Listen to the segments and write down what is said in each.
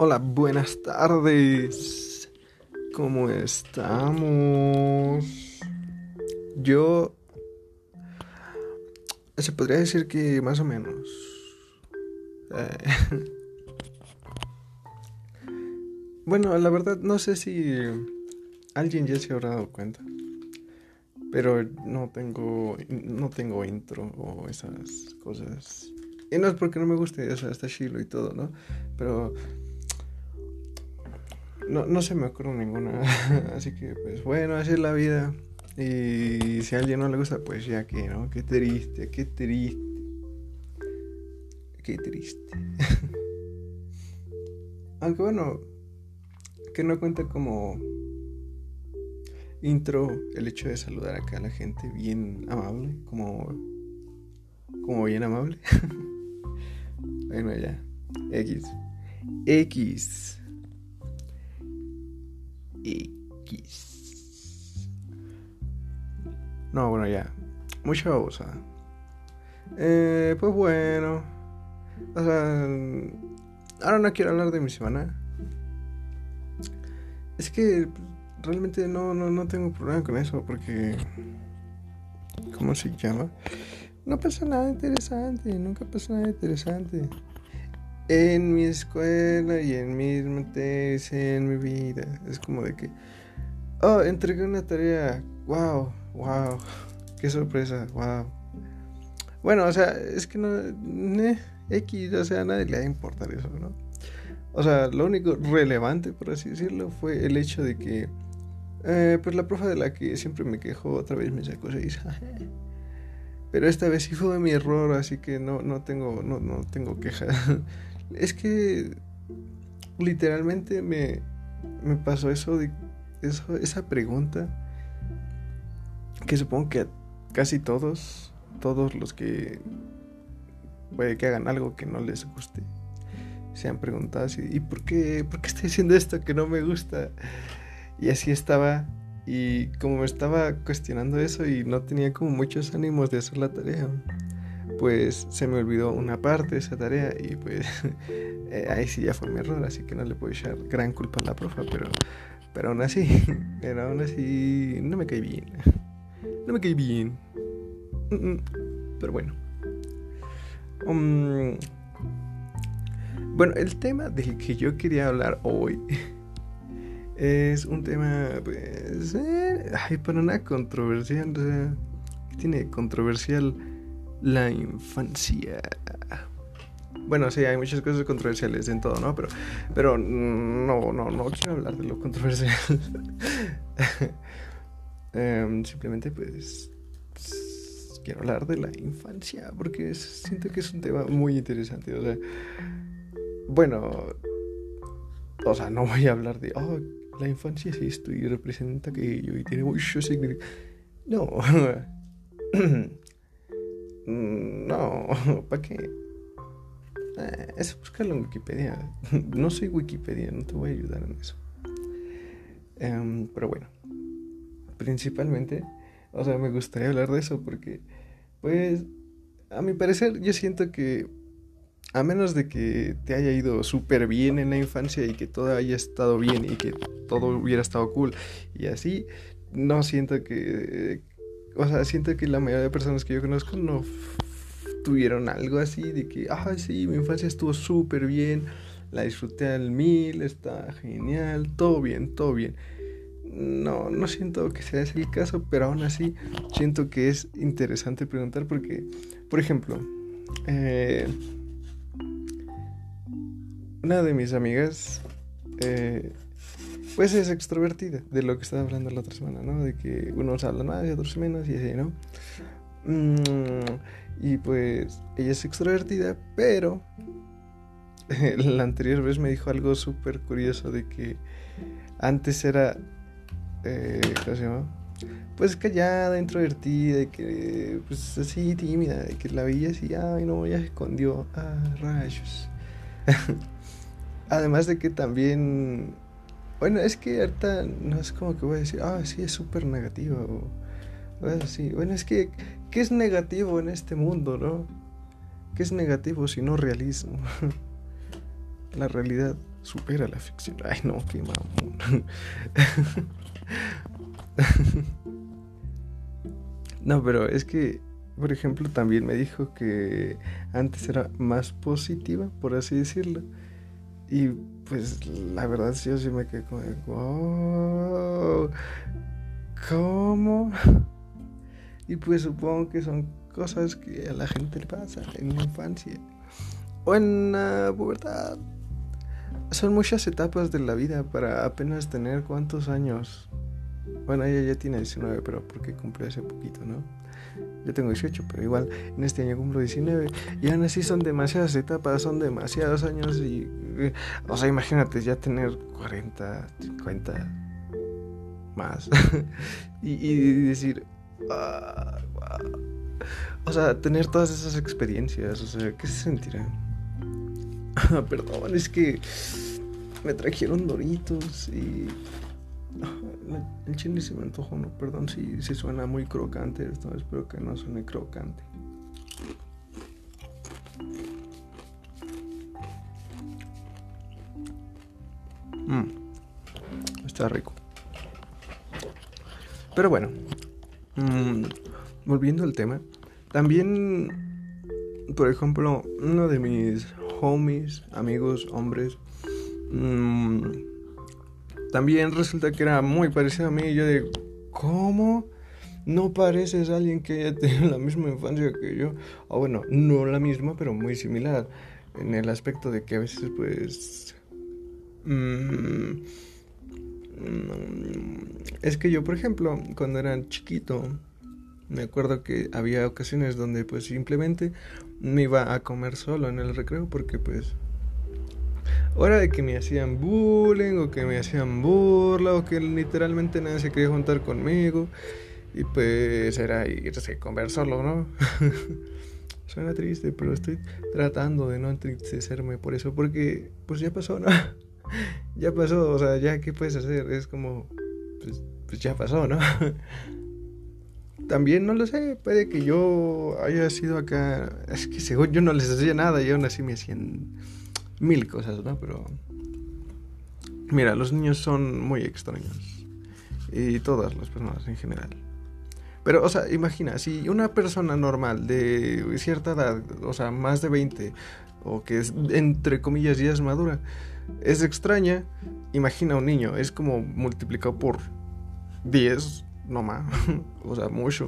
Hola, buenas tardes. ¿Cómo estamos? Yo... Se podría decir que más o menos. Eh, bueno, la verdad no sé si alguien ya se habrá dado cuenta. Pero no tengo no tengo intro o esas cosas. Y no es porque no me guste, o sea, está chilo y todo, ¿no? Pero no, no se me ocurre ninguna. Así que, pues bueno, así es la vida. Y si a alguien no le gusta, pues ya que, ¿no? Qué triste, qué triste. Qué triste. Aunque bueno, que no cuenta como intro el hecho de saludar acá a la gente bien amable, como, como bien amable. bueno, ya. X. X. No, bueno, ya. Mucha babosa. Eh, pues bueno. O sea, ahora no quiero hablar de mi semana. Es que realmente no, no, no tengo problema con eso porque... ¿Cómo se llama? No pasa nada interesante, nunca pasa nada interesante en mi escuela y en mi tesis, en mi vida. Es como de que, oh, entregué una tarea, wow, wow, qué sorpresa, wow. Bueno, o sea, es que no, X, o sea, a nadie le va a importar eso, ¿no? O sea, lo único relevante, por así decirlo, fue el hecho de que, eh, pues la profe de la que siempre me quejo otra vez me sacó seis. Pero esta vez sí fue mi error, así que no, no tengo, no, no tengo queja. Es que literalmente me, me pasó eso de eso, esa pregunta que supongo que casi todos, todos los que puede que hagan algo que no les guste, se han preguntado así, ¿y por qué, por qué estoy haciendo esto que no me gusta? Y así estaba, y como me estaba cuestionando eso y no tenía como muchos ánimos de hacer la tarea, pues se me olvidó una parte de esa tarea y pues eh, ahí sí ya fue mi error, así que no le puedo echar gran culpa a la profa, pero, pero aún así, pero aún así no me caí bien, no me caí bien, pero bueno. Um, bueno, el tema del que yo quería hablar hoy es un tema, pues, eh, ay, para nada controversial, o sea, tiene controversial? La infancia. Bueno, sí, hay muchas cosas controversiales en todo, ¿no? Pero, pero no, no, no quiero hablar de lo controversial. Em, simplemente, pues, quiero hablar de la infancia, porque siento que es un tema muy interesante. O sea, bueno, o sea, no voy a hablar de, oh, la infancia es esto y representa aquello y tiene mucho significado. No. Mm, no, ¿para qué? Eh, es buscarlo en Wikipedia. No soy Wikipedia, no te voy a ayudar en eso. Em, pero bueno, principalmente, o sea, me gustaría hablar de eso porque, pues, a mi parecer, yo siento que, a menos de que te haya ido súper bien en la infancia y que todo haya estado bien y que todo hubiera estado cool y así, no siento que, o sea, siento que la mayoría de personas que yo conozco no tuvieron algo así de que, ah, sí, mi infancia estuvo súper bien, la disfruté al mil, está genial, todo bien, todo bien. No, no siento que sea ese el caso, pero aún así siento que es interesante preguntar porque, por ejemplo, eh, una de mis amigas eh, pues es extrovertida, de lo que estaba hablando la otra semana, ¿no? De que unos hablan más y otros menos y así, ¿no? Mm, y pues ella es extrovertida, pero la anterior vez me dijo algo súper curioso de que antes era, eh, ¿cómo se llama? Pues callada, introvertida, y que pues así tímida, de que la veía así, ay no, ya se escondió, ah, rayos. Además de que también bueno, es que ahorita no es como que voy a decir, ah, sí, es súper negativo. Bueno, sí. bueno, es que, ¿qué es negativo en este mundo, no? ¿Qué es negativo si no realismo? La realidad supera la ficción. Ay, no, qué mamón. no, pero es que, por ejemplo, también me dijo que antes era más positiva, por así decirlo. Y pues la verdad sí, yo sí me quedé como, wow, ¿cómo? Y pues supongo que son cosas que a la gente le pasa en la infancia o en la pubertad. Son muchas etapas de la vida para apenas tener cuántos años. Bueno, ella ya tiene 19, pero porque cumple hace poquito, ¿no? Yo tengo 18, pero igual en este año cumplo 19. Y aún así son demasiadas etapas, son demasiados años. Y, eh, o sea, imagínate ya tener 40, 50 más. y, decir, ah, o sea, tener todas esas experiencias. O sea, ¿qué se sentirá? Perdón, es que me trajeron doritos y el chile se me antojó, no, perdón si, si suena muy crocante esto, espero que no suene crocante. Mm, está rico. Pero bueno, mm, volviendo al tema, también, por ejemplo, uno de mis homies, amigos, hombres, mmm, también resulta que era muy parecido a mí. Y yo de, ¿cómo? No pareces alguien que haya tenido la misma infancia que yo. O bueno, no la misma, pero muy similar. En el aspecto de que a veces, pues. Mm, mm, es que yo, por ejemplo, cuando era chiquito, me acuerdo que había ocasiones donde, pues simplemente me iba a comer solo en el recreo porque, pues hora de que me hacían bullying o que me hacían burla o que literalmente nadie se quería juntar conmigo. Y pues era irse solo, ¿no? Suena triste, pero estoy tratando de no entristecerme por eso, porque pues ya pasó, ¿no? ya pasó, o sea, ya qué puedes hacer, es como, pues, pues ya pasó, ¿no? También no lo sé, puede que yo haya sido acá, es que según yo no les hacía nada y aún así me hacían mil cosas, ¿no? Pero... Mira, los niños son muy extraños. Y todas las personas en general. Pero, o sea, imagina, si una persona normal de cierta edad, o sea, más de 20, o que es, entre comillas, ya es madura, es extraña, imagina un niño, es como multiplicado por 10, no más, o sea, mucho.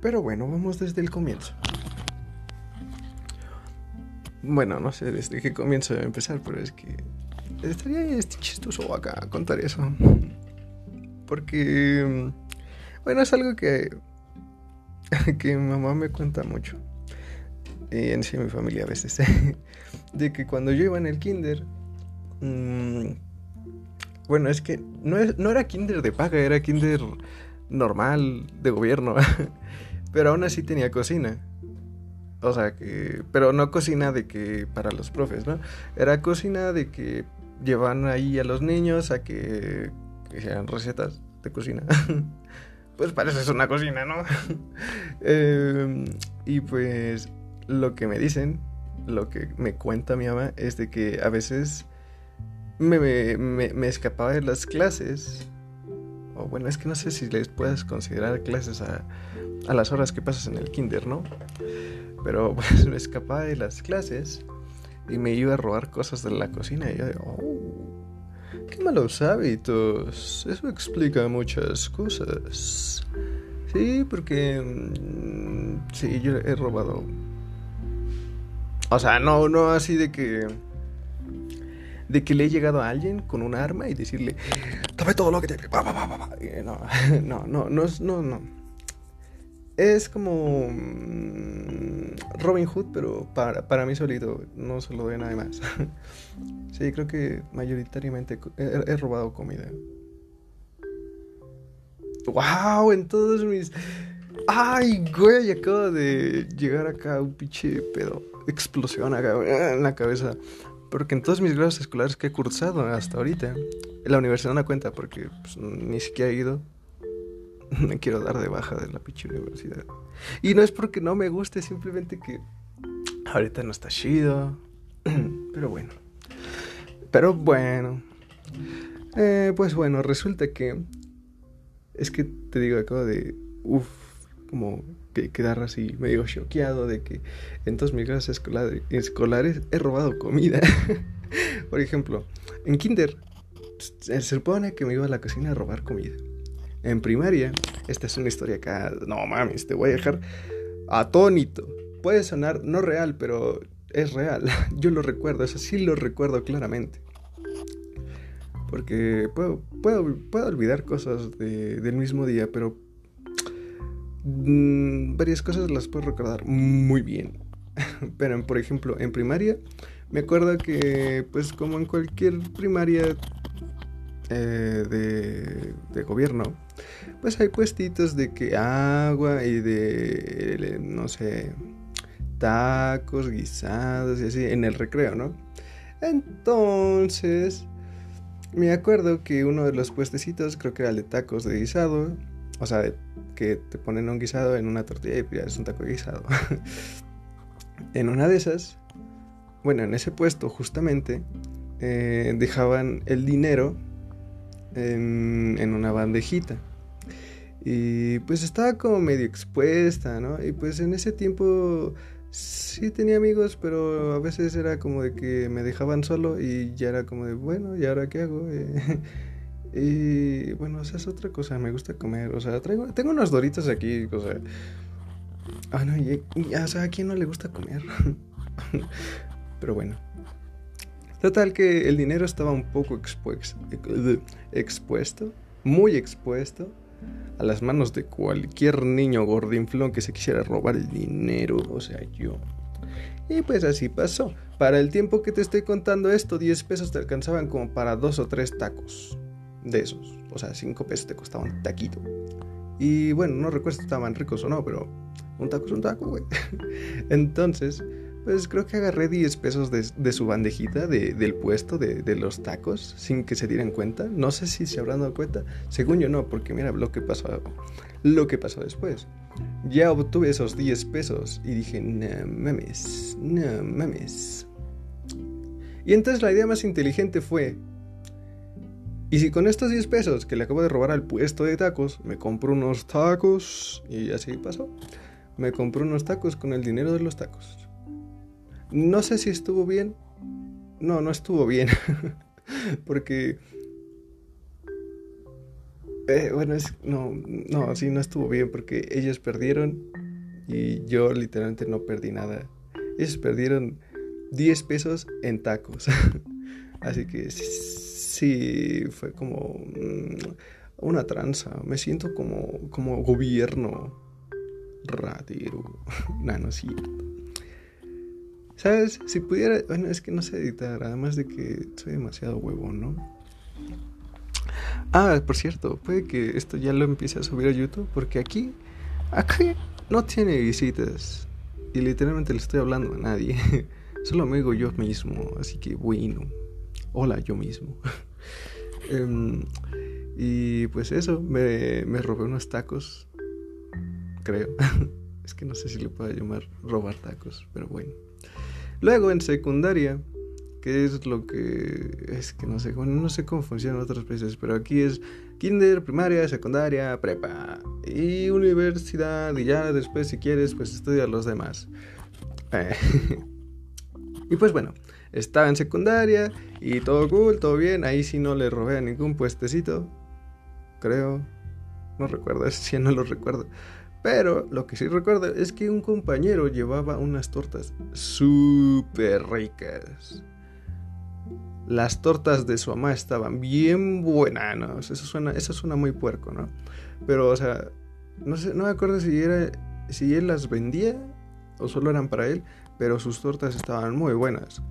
Pero bueno, vamos desde el comienzo. Bueno, no sé desde qué comienzo a empezar, pero es que estaría este chistoso acá contar eso. Porque, bueno, es algo que, que mi mamá me cuenta mucho. Y en sí mi familia a veces. de que cuando yo iba en el kinder... Mm, bueno, es que no, no era kinder de paga, era kinder normal, de gobierno. pero aún así tenía cocina. O sea, que. Pero no cocina de que para los profes, ¿no? Era cocina de que llevan ahí a los niños a que, que recetas de cocina. pues parece es una cocina, ¿no? Em, y pues lo que me dicen, lo que me cuenta mi mamá es de que a veces me, me, me escapaba de las clases. O bueno, es que no sé si les puedes considerar clases a, a las horas que pasas en el kinder, ¿no? Pero pues me escapaba de las clases y me iba a robar cosas de la cocina y yo oh, qué malos hábitos. Eso explica muchas cosas. Sí, porque mm, sí, yo he robado. O sea, no, no así de que de que le he llegado a alguien con un arma y decirle, tome todo lo que te... No, no, no, no, no es como mm, Robin Hood, pero para, para mí solito, no se lo doy a nadie más. sí, creo que mayoritariamente he, robado comida. ¡Wow! En todos mis. ¡Ay, güey! Acabo de llegar acá un pinche pedo. Explosión acá en la cabeza. Porque en todos mis grados escolares que he cursado hasta ahorita, la universidad no cuenta porque pues, ni siquiera he ido me quiero dar de baja de la pinche universidad. Y no es porque no me guste, simplemente que ahorita no está chido. Pero bueno. Pero bueno. Eh, pues bueno, resulta que... Es que te digo, acabo de... Uf, como que quedar así medio choqueado de que en todas mis clases escolares he robado comida. Por ejemplo, en kinder se supone que me iba a la cocina a robar comida. En primaria, esta es una historia acá, no mames, te voy a dejar atónito. Puede sonar no real, pero es real. Yo lo recuerdo, eso sí lo recuerdo claramente. Porque puedo, puedo, puedo olvidar cosas del mismo día, pero mm, varias cosas las puedo recordar muy bien. pero, por ejemplo, en primaria, me acuerdo que, pues como en cualquier primaria eh, de, de, gobierno, pues hay puestitos de que agua y de, no sé, tacos, guisados y así en el recreo, ¿no? Entonces, me acuerdo que uno de los puestecitos, creo que era el de tacos de guisado, o sea, que te ponen un guisado en una tortilla y ya es un taco de guisado. en una de esas, bueno, en ese puesto justamente, eh, dejaban el dinero en, en una bandejita. Y pues estaba como medio expuesta, ¿no? Y pues en ese tiempo sí tenía amigos, pero a veces era como de que me dejaban solo y ya era como de, bueno, ¿y ahora qué hago? y bueno, o sea, es otra cosa, me gusta comer, o sea, traigo, tengo unos doritos aquí, o sea... Ah, no, y, o sea, ¿a quién no le gusta comer? pero bueno. Total que el dinero estaba un poco expuesto, muy expuesto a las manos de cualquier niño gordinflón que se quisiera robar el dinero, o sea, yo. Y pues así pasó. Para el tiempo que te estoy contando esto, 10 pesos te alcanzaban como para dos o tres tacos de esos. O sea, 5 pesos te costaban un taquito. Y bueno, no recuerdo si estaban ricos o no, pero un taco es un taco, güey. Entonces, pues creo que agarré 10 pesos de, su bandejita del puesto de, los tacos sin que se dieran cuenta. No sé si se habrán dado cuenta. Según yo no, porque mira lo que pasó, lo que pasó después. Ya obtuve esos 10 pesos y dije, no mames, no mames. Y entonces la idea más inteligente fue, y si con estos 10 pesos que le acabo de robar al puesto de tacos, me compro unos tacos, y así pasó, me compré unos tacos con el dinero de los tacos. No sé si estuvo bien. No, no estuvo bien. Porque... Eh, bueno, es, no, no, sí, no estuvo bien porque ellos perdieron y yo literalmente no perdí nada. Ellos perdieron 10 pesos en tacos. Así que sí, fue como mm, una tranza. Me siento como, como gobierno ratero. no, no ¿Sabes? Si pudiera. Bueno, es que no sé editar, además de que soy demasiado huevón, ¿no? Ah, por cierto, puede que esto ya lo empiece a subir a YouTube, porque aquí. Aquí no tiene visitas. Y literalmente le estoy hablando a nadie. Solo me digo yo mismo, así que bueno. Hola, yo mismo. Em, y pues eso, me, me robé unos tacos. Creo. es que no sé si le puedo llamar robar tacos, pero bueno. Luego en secundaria, que es lo que es que no sé, bueno, no sé cómo funciona en otros países, pero aquí es kinder, primaria, secundaria, prepa y universidad y ya después si quieres pues estudia los demás. Eh, y pues bueno, estaba en secundaria y todo cool, todo bien, ahí sí no le robé a ningún puestecito, creo, no recuerdo, ese sí no lo recuerdo. Pero lo que sí recuerdo es que un compañero llevaba unas tortas súper ricas. Las tortas de su mamá estaban bien buenas. Eso suena, eso suena muy puerco, ¿no? Pero, o sea, no sé, no me acuerdo si era. si él las vendía o solo eran para él. Pero sus tortas estaban muy buenas.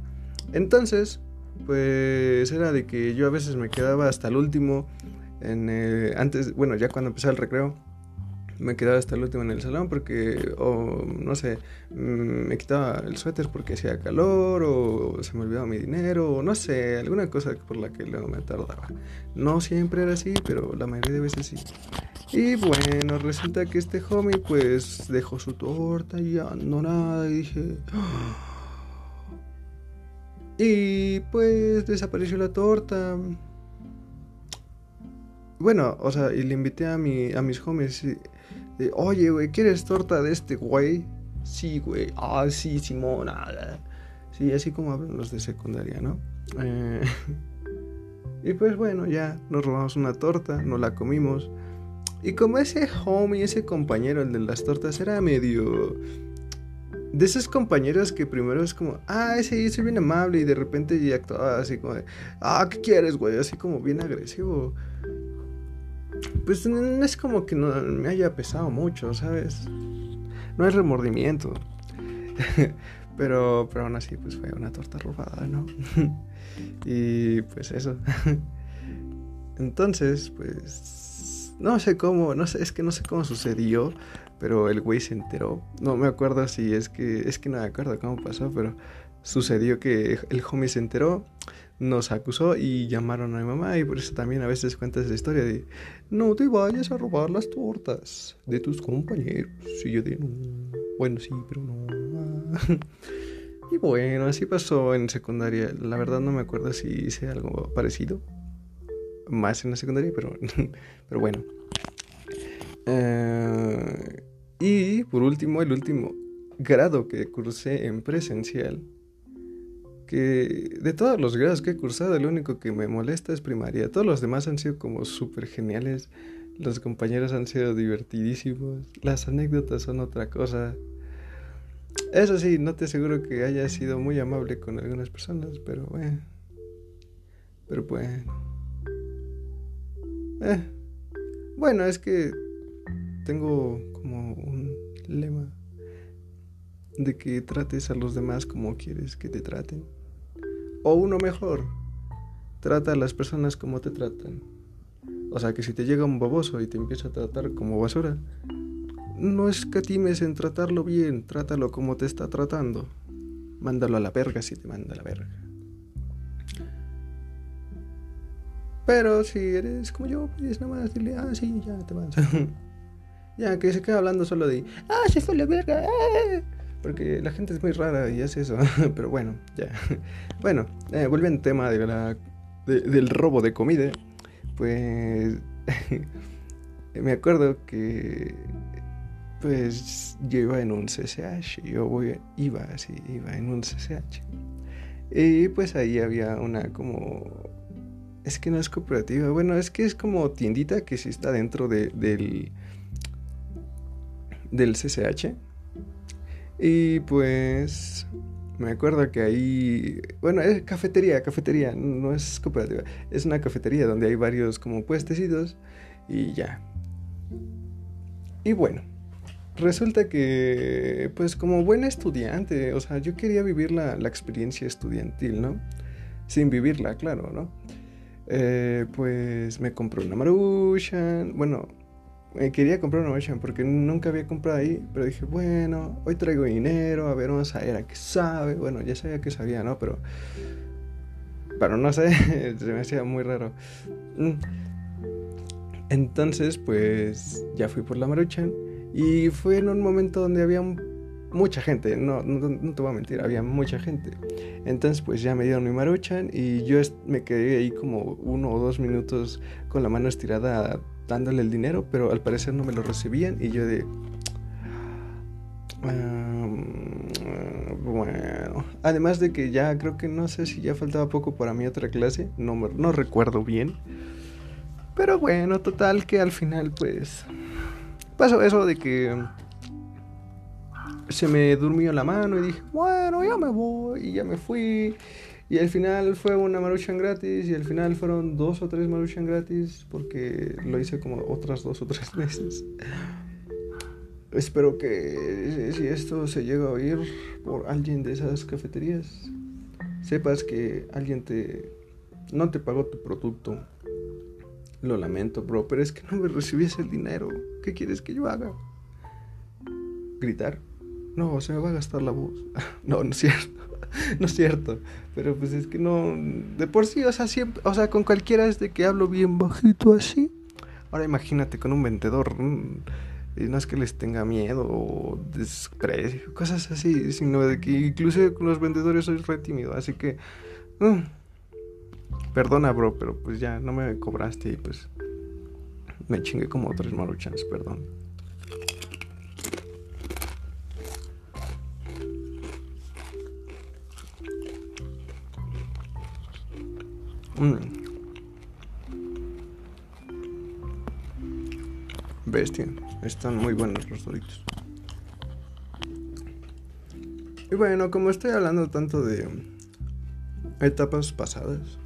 Entonces, pues era de que yo a veces me quedaba hasta el último. En, antes, bueno, ya cuando empecé el recreo me quedaba hasta el último en el salón porque, o no sé, mm, me quitaba el suéter porque hacía calor, o se me olvidaba mi dinero, o no sé, alguna cosa por la que luego me tardaba. No siempre era así, pero la mayoría de veces sí. Y bueno, resulta que este homie pues dejó su torta y ya no nada y dije... Y pues desapareció la torta. Bueno, o sea, y le invité a, mi, a mis homies. Oye, güey, ¿quieres torta de este güey? Sí, güey. Ah, sí, Simona. Sí, así como hablan los de secundaria, ¿no? Eh, y pues bueno, ya nos robamos una torta, nos la comimos. Y como ese homie, ese compañero, el de las tortas, era medio... De esos compañeros que primero es como, ah, ese soy bien amable y de repente ya actuaba así como de, ah, ¿qué quieres, güey? Así como bien agresivo. Pues no es como que no me haya pesado mucho, ¿sabes? No es remordimiento. pero, pero aún así, pues fue una torta robada, ¿no? y pues eso. Entonces, pues no sé cómo, no sé, es que no sé cómo sucedió, pero el güey se enteró. No me acuerdo si es que, es que no me acuerdo cómo pasó, pero sucedió que el homie se enteró, nos acusó y llamaron a mi mamá y por eso también a veces cuentas la historia de no te vayas a robar las tortas de tus compañeros. Y yo de no, bueno sí, pero no. y bueno, así pasó en secundaria. La verdad no me acuerdo si hice algo parecido más en la secundaria, pero, pero bueno. Eh, y por último, el último grado que cursé en presencial, que de todos los grados que he cursado, el único que me molesta es primaria. Todos los demás han sido como súper geniales. Los compañeros han sido divertidísimos. Las anécdotas son otra cosa. Eso sí, no te aseguro que haya sido muy amable con algunas personas, pero bueno. Pero bueno. Eh, bueno, es que tengo como un lema de que trates a los demás como quieres que te traten. O uno mejor, trata a las personas como te tratan. O sea que si te llega un baboso y te empieza a tratar como basura, no escatimes en tratarlo bien, trátalo como te está tratando. Mándalo a la verga si te manda a la verga. Pero si eres como yo, pues nada más dile, ah, sí, ya te vas. ya, que se queda hablando solo de, ah, se fue la verga. Eh". Porque la gente es muy rara y hace eso. Pero bueno, ya. bueno, eh, volviendo al tema del robo de comida, pues me acuerdo que pues yo iba en un CCH, yo voy, iba así, iba en un CCH. Y pues ahí había una como es que no es cooperativa. Bueno, es que es como tiendita que sí está dentro de, del. del CCH. Y pues. Me acuerdo que ahí. Bueno, es cafetería, cafetería. No es cooperativa. Es una cafetería donde hay varios como puestecitos. Y ya. Y bueno. Resulta que, pues como buen estudiante, o sea, yo quería vivir la, la experiencia estudiantil, ¿no? Sin vivirla, claro, ¿no? Eh, pues me compré una Maruchan. Bueno, me quería comprar una Maruchan porque nunca había comprado ahí. Pero dije, bueno, hoy traigo dinero, a ver, vamos a ver a qué sabe. Bueno, ya sabía que sabía, ¿no? Pero. Pero no sé, se me hacía muy raro. Mm. Entonces, pues ya fui por la Maruchan. Y fue en un momento donde había mucha gente, no, no, te voy a mentir, había mucha gente. Entonces pues ya me dieron mi maruchan y yo me quedé ahí como uno o dos minutos con la mano estirada dándole el dinero, pero al parecer no me lo recibían y yo de... bueno, además de que ya creo que no sé si ya faltaba poco para mi otra clase, no, no recuerdo bien. Pero bueno, total que al final pues pasó eso de que se me durmió la mano y dije, bueno, ya me voy y ya me fui. Y al final fue una Maruchan gratis y al final fueron dos o tres Maruchan gratis porque lo hice como otras dos o tres veces. Espero que si esto se llega a oír por alguien de esas cafeterías, sepas que alguien te no te pagó tu producto. Lo lamento, bro, pero es que no me recibiste el dinero. ¿Qué quieres que yo haga? ¿Gritar? no, se me va a gastar la voz. no, no es cierto. no es cierto. Pero pues es que no. De por sí, o sea, siempre. Con cualquiera es de que hablo bien bajito así. Ahora imagínate con un vendedor. Mm, Y no es que les tenga miedo o desprecio, cosas así, sino de que incluso con los vendedores soy re tímido, así que... Mm, perdona, bro, pero pues ya no me cobraste y pues me chingué como tres maruchans, perdón. Bestia. Están muy buenos los doritos. Y bueno, como estoy hablando tanto de etapas pasadas,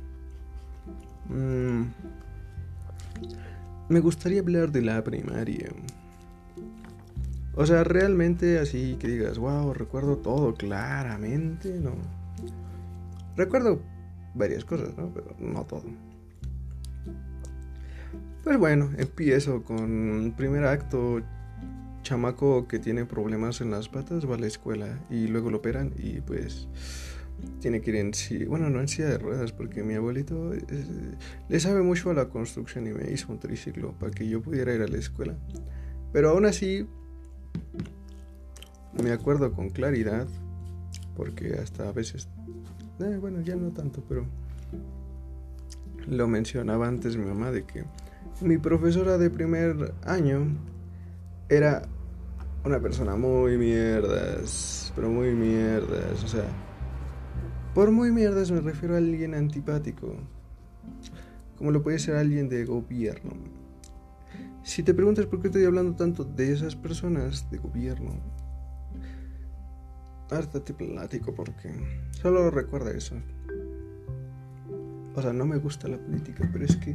mmm, me gustaría hablar de la primaria. O sea, realmente así que digas, wow, recuerdo todo claramente, no. Recuerdo varias cosas. Pero no todo. Pues bueno, empiezo con primer acto. Chamaco que tiene problemas en las patas va a la escuela y luego lo operan y pues tiene que ir en sí, bueno, no en silla de ruedas porque mi abuelito le sabe mucho a la construcción y me hizo un triciclo para que yo pudiera ir a la escuela. Pero aún así me acuerdo con claridad porque hasta a veces, eh, bueno, ya no tanto, pero lo mencionaba antes mi mamá de que mi profesora de primer año era una persona muy mierdas, pero muy mierdas, o sea, por muy mierdas me refiero a alguien antipático, como lo puede ser alguien de gobierno. Si te preguntas por qué estoy hablando tanto de esas personas de gobierno, hasta te platico porque solo recuerda eso. O sea, no me gusta la política, pero es que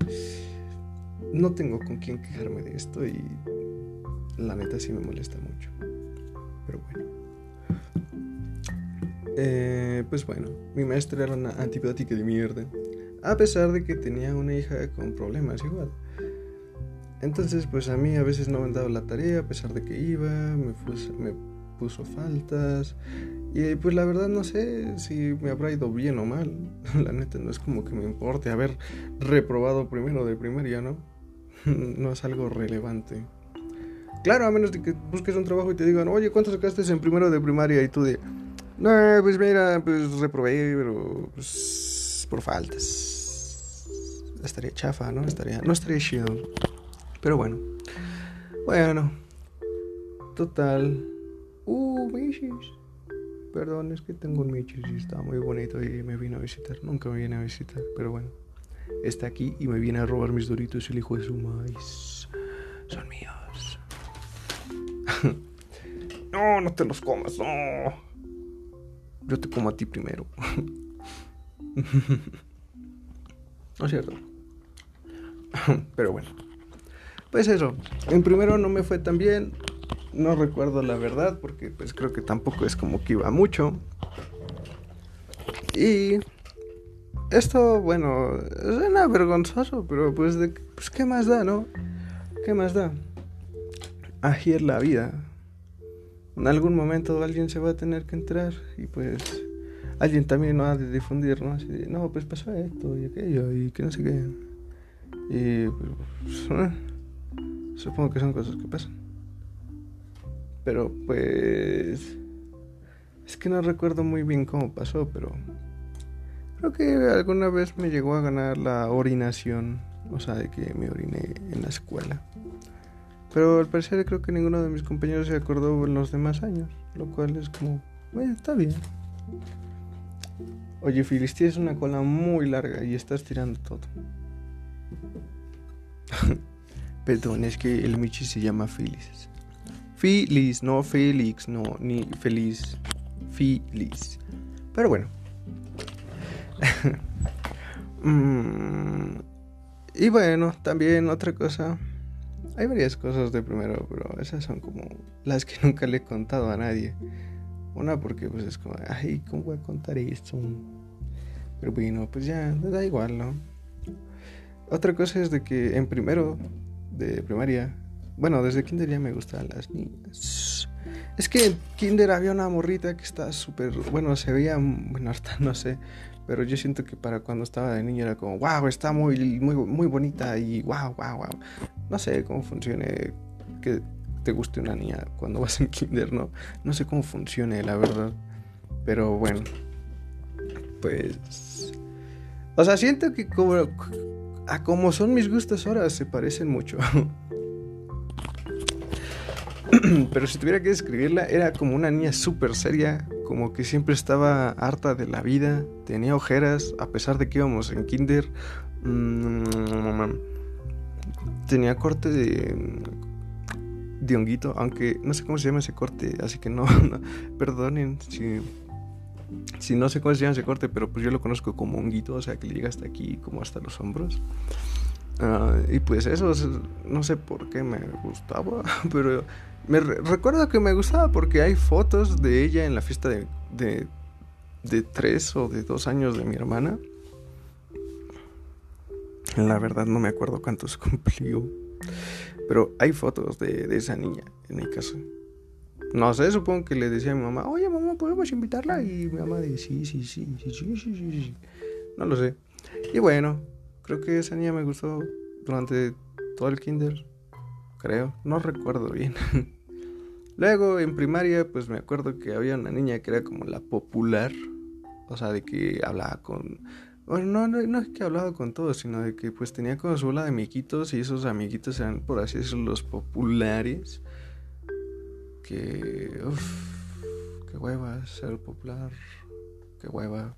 no tengo con quién quejarme de esto y la neta sí me molesta mucho. Pero bueno. Eh, pues bueno, mi maestra era una antipática de mierda. A pesar de que tenía una hija con problemas igual. Entonces, pues a mí a veces no me han dado la tarea, a pesar de que iba, me, me puso faltas. Y pues la verdad no sé si me habrá ido bien o mal. La neta no es como que me importe haber reprobado primero de primaria, ¿no? no es algo relevante. Claro, a menos de que busques un trabajo y te digan, oye, ¿cuánto sacaste en primero de primaria? Y tú de, no, pues mira, pues reprobé, pero pues por faltas. Estaría chafa, ¿no? Estaría, no estaría chido. Pero bueno. Bueno. Total. Uh, Michis. Perdón, es que tengo un Michis y está muy bonito y me vino a visitar. Nunca me viene a visitar, pero bueno está aquí y me viene a robar mis doritos el hijo de su maíz. Son míos. no, no te los comas, no. Yo te como a ti primero. no es cierto. Pero bueno. Pues eso. En primero no me fue tan bien. No recuerdo la verdad porque pues creo que tampoco es como que iba mucho. Y esto, bueno, suena vergonzoso, pero pues, de, pues ¿qué más da, no? ¿Qué más da? Así es la vida. En algún momento alguien se va a tener que entrar y pues alguien también no ha de difundir, ¿no? Así de, no, pues pasó esto y aquello y que no sé qué. Y pues, supongo que son cosas que pasan. Pero pues... Es que no recuerdo muy bien cómo pasó, pero Creo que alguna vez me llegó a ganar la orinación, o sea, de que me oriné en la escuela. Pero al parecer creo que ninguno de mis compañeros se acordó en los demás años, lo cual es como, bueno, está bien. Oye, Phyllis, tienes una cola muy larga y estás tirando todo. Perdón, es que el Michi se llama Phyllis. Phyllis, no Félix, no, ni feliz. Phyllis. Pero bueno. Mm, y bueno, también otra cosa. Hay varias cosas de primero, pero esas son como las que nunca le he contado a nadie. Una porque pues es como, ay, ¿cómo voy a contar esto? Pero bueno, pues ya, da igual, ¿no? Otra cosa es de que en primero de primaria, bueno, desde kinder ya me gustan las niñas. Es que en kinder había una morrita que está súper, bueno, se veía, bueno, hasta no sé, pero yo siento que para cuando estaba de niño era como, wow, está muy, muy, muy bonita y wow, wow, wow. No sé cómo funcione que te guste una niña cuando vas en kinder, ¿no? No sé cómo funcione, la verdad. Pero bueno, pues... O sea, siento que como, a como son mis gustos ahora se parecen mucho. Pero si tuviera que describirla, era como una niña súper seria, como que siempre estaba harta de la vida, tenía ojeras, a pesar de que íbamos en kinder. Mm, tenía corte de, de honguito, aunque no sé cómo se llama ese corte, así que no, perdonen si, si no sé cómo se llama ese corte, pero pues yo lo conozco como honguito, o sea que le llega hasta aquí, como hasta los hombros. Ah, y pues eso, no sé por qué me gustaba, pero me recuerdo que me gustaba porque hay fotos de ella en la fiesta de, de, tres o de dos años de mi hermana. La verdad no me acuerdo cuántos cumplió. Pero hay fotos de, de, esa niña en mi casa. No sé, supongo que le decía a mi mamá, oye mamá, ¿podemos invitarla? Y mi mamá dice, sí, sí, sí, sí, sí, sí, sí, sí. No lo sé. Y bueno, creo que esa niña me gustó durante todo el kinder. Creo, no recuerdo bien. Luego en primaria, pues me acuerdo que había una niña que era como la popular, o sea, de que hablaba con... Bueno, no, no, es que hablaba con todos, sino de que pues tenía como su bola de amiguitos y esos amiguitos eran, por así decirlo, los populares. Que... Uff, qué hueva ser popular, qué hueva.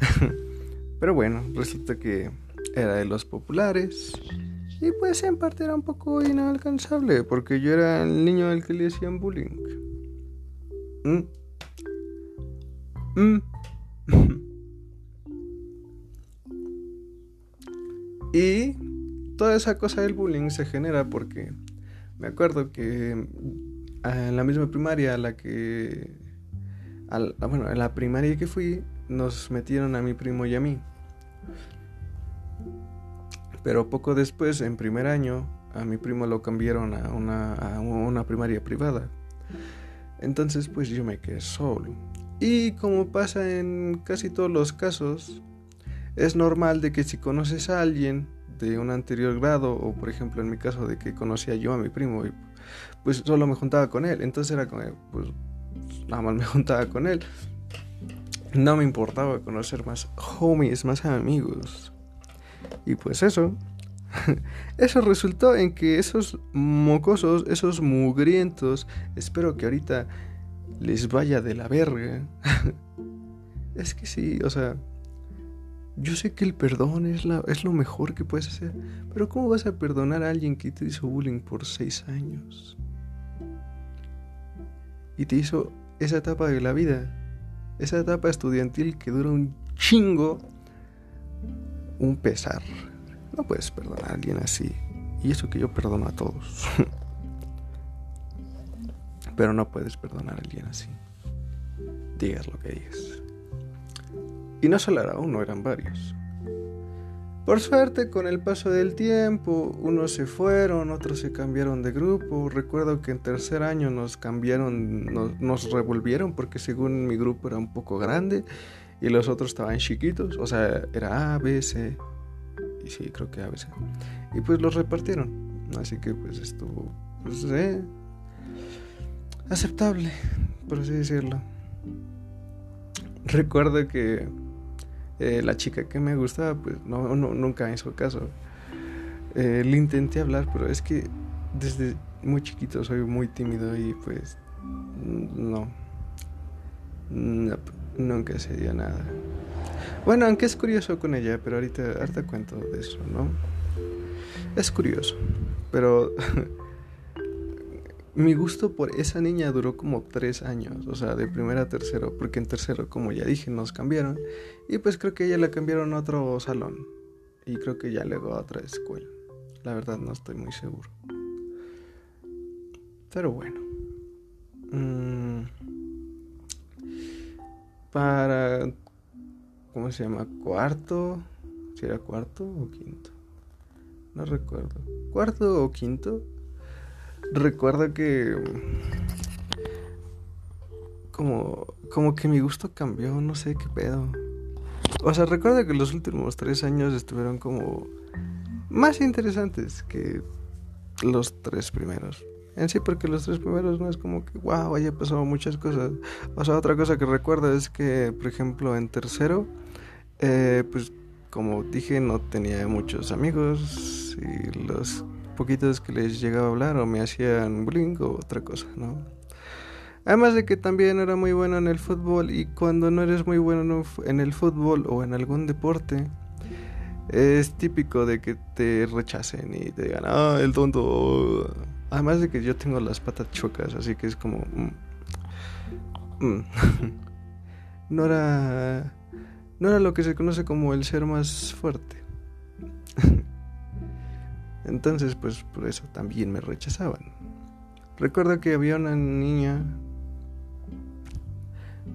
Pero bueno, resulta que era de los populares. Y pues en parte era un poco inalcanzable, porque yo era el niño al que le hacían bullying. ¿Mm? ¿Mm? y toda esa cosa del bullying se genera porque me acuerdo que ah, en la misma primaria a la que... bueno, en la primaria que fui nos metieron a mi primo y a mí. Pero poco después, en primer año, a mi primo lo cambiaron a una, primaria privada. Entonces, pues yo me quedé solo. Y como pasa en casi todos los casos, es normal de que si conoces a alguien de un anterior grado, o por ejemplo en mi caso de que conocía yo a mi primo, pues solo me juntaba con él. Entonces era como, pues nada más me juntaba con él. No me importaba conocer más homies, más amigos. Y pues eso, eso resultó en que esos mocosos, esos mugrientos, espero que ahorita les vaya de la verga. es que sí, o sea, yo sé que el perdón es, la, es lo mejor que puedes hacer, pero ¿cómo vas a perdonar a alguien que te hizo bullying por seis años? Y te hizo esa etapa de la vida, esa etapa estudiantil que dura un chingo un pesar. No puedes perdonar a alguien así. Y eso que yo perdono a todos. Pero no puedes perdonar a alguien así. Digas lo que digas. Y no solo era uno, eran varios. Por suerte, con el paso del tiempo, unos se fueron, otros se cambiaron de grupo. Recuerdo que en tercer año nos cambiaron, nos, nos revolvieron porque según mi grupo era un poco grande y los otros estaban chiquitos, o sea, era A, B, C, y sí, creo que A, B, C. Y pues los repartieron, así que pues estuvo, pues, eh, aceptable, por así decirlo. Recuerdo que eh, la chica que me gustaba, pues no, no nunca hizo caso. Eh, le intenté hablar, pero es que desde muy chiquito soy muy tímido y pues no. no nunca se dio nada. Bueno, aunque es curioso con ella, pero ahorita, ahorita cuento de eso, ¿no? Es curioso, pero mi gusto por esa niña duró como tres años, o sea, de primero a tercero, porque en tercero, como ya dije, nos cambiaron, y pues creo que ella la cambiaron a otro salón, y creo que ya luego a otra escuela. La verdad no estoy muy seguro. Pero bueno. Mm para, ¿cómo se llama? Cuarto, si era cuarto o quinto, no recuerdo, cuarto o quinto, recuerdo que como, como que mi gusto cambió, no sé qué pedo. O sea, recuerdo que los últimos tres años estuvieron como más interesantes que los tres primeros. En sí, porque los tres primeros no es como que, wow, haya pasado muchas cosas. O sea, otra cosa que recuerdo es que, por ejemplo, en tercero, eh, pues como dije, no tenía muchos amigos y los poquitos que les llegaba a hablar o me hacían bullying o otra cosa, ¿no? Además de que también era muy bueno en el fútbol y cuando no eres muy bueno en el fútbol o en algún deporte, es típico de que te rechacen y te digan, ah, el tonto. Además de que yo tengo las patas chocas, así que es como... Mm, mm. no era... No era lo que se conoce como el ser más fuerte. Entonces, pues por eso también me rechazaban. Recuerdo que había una niña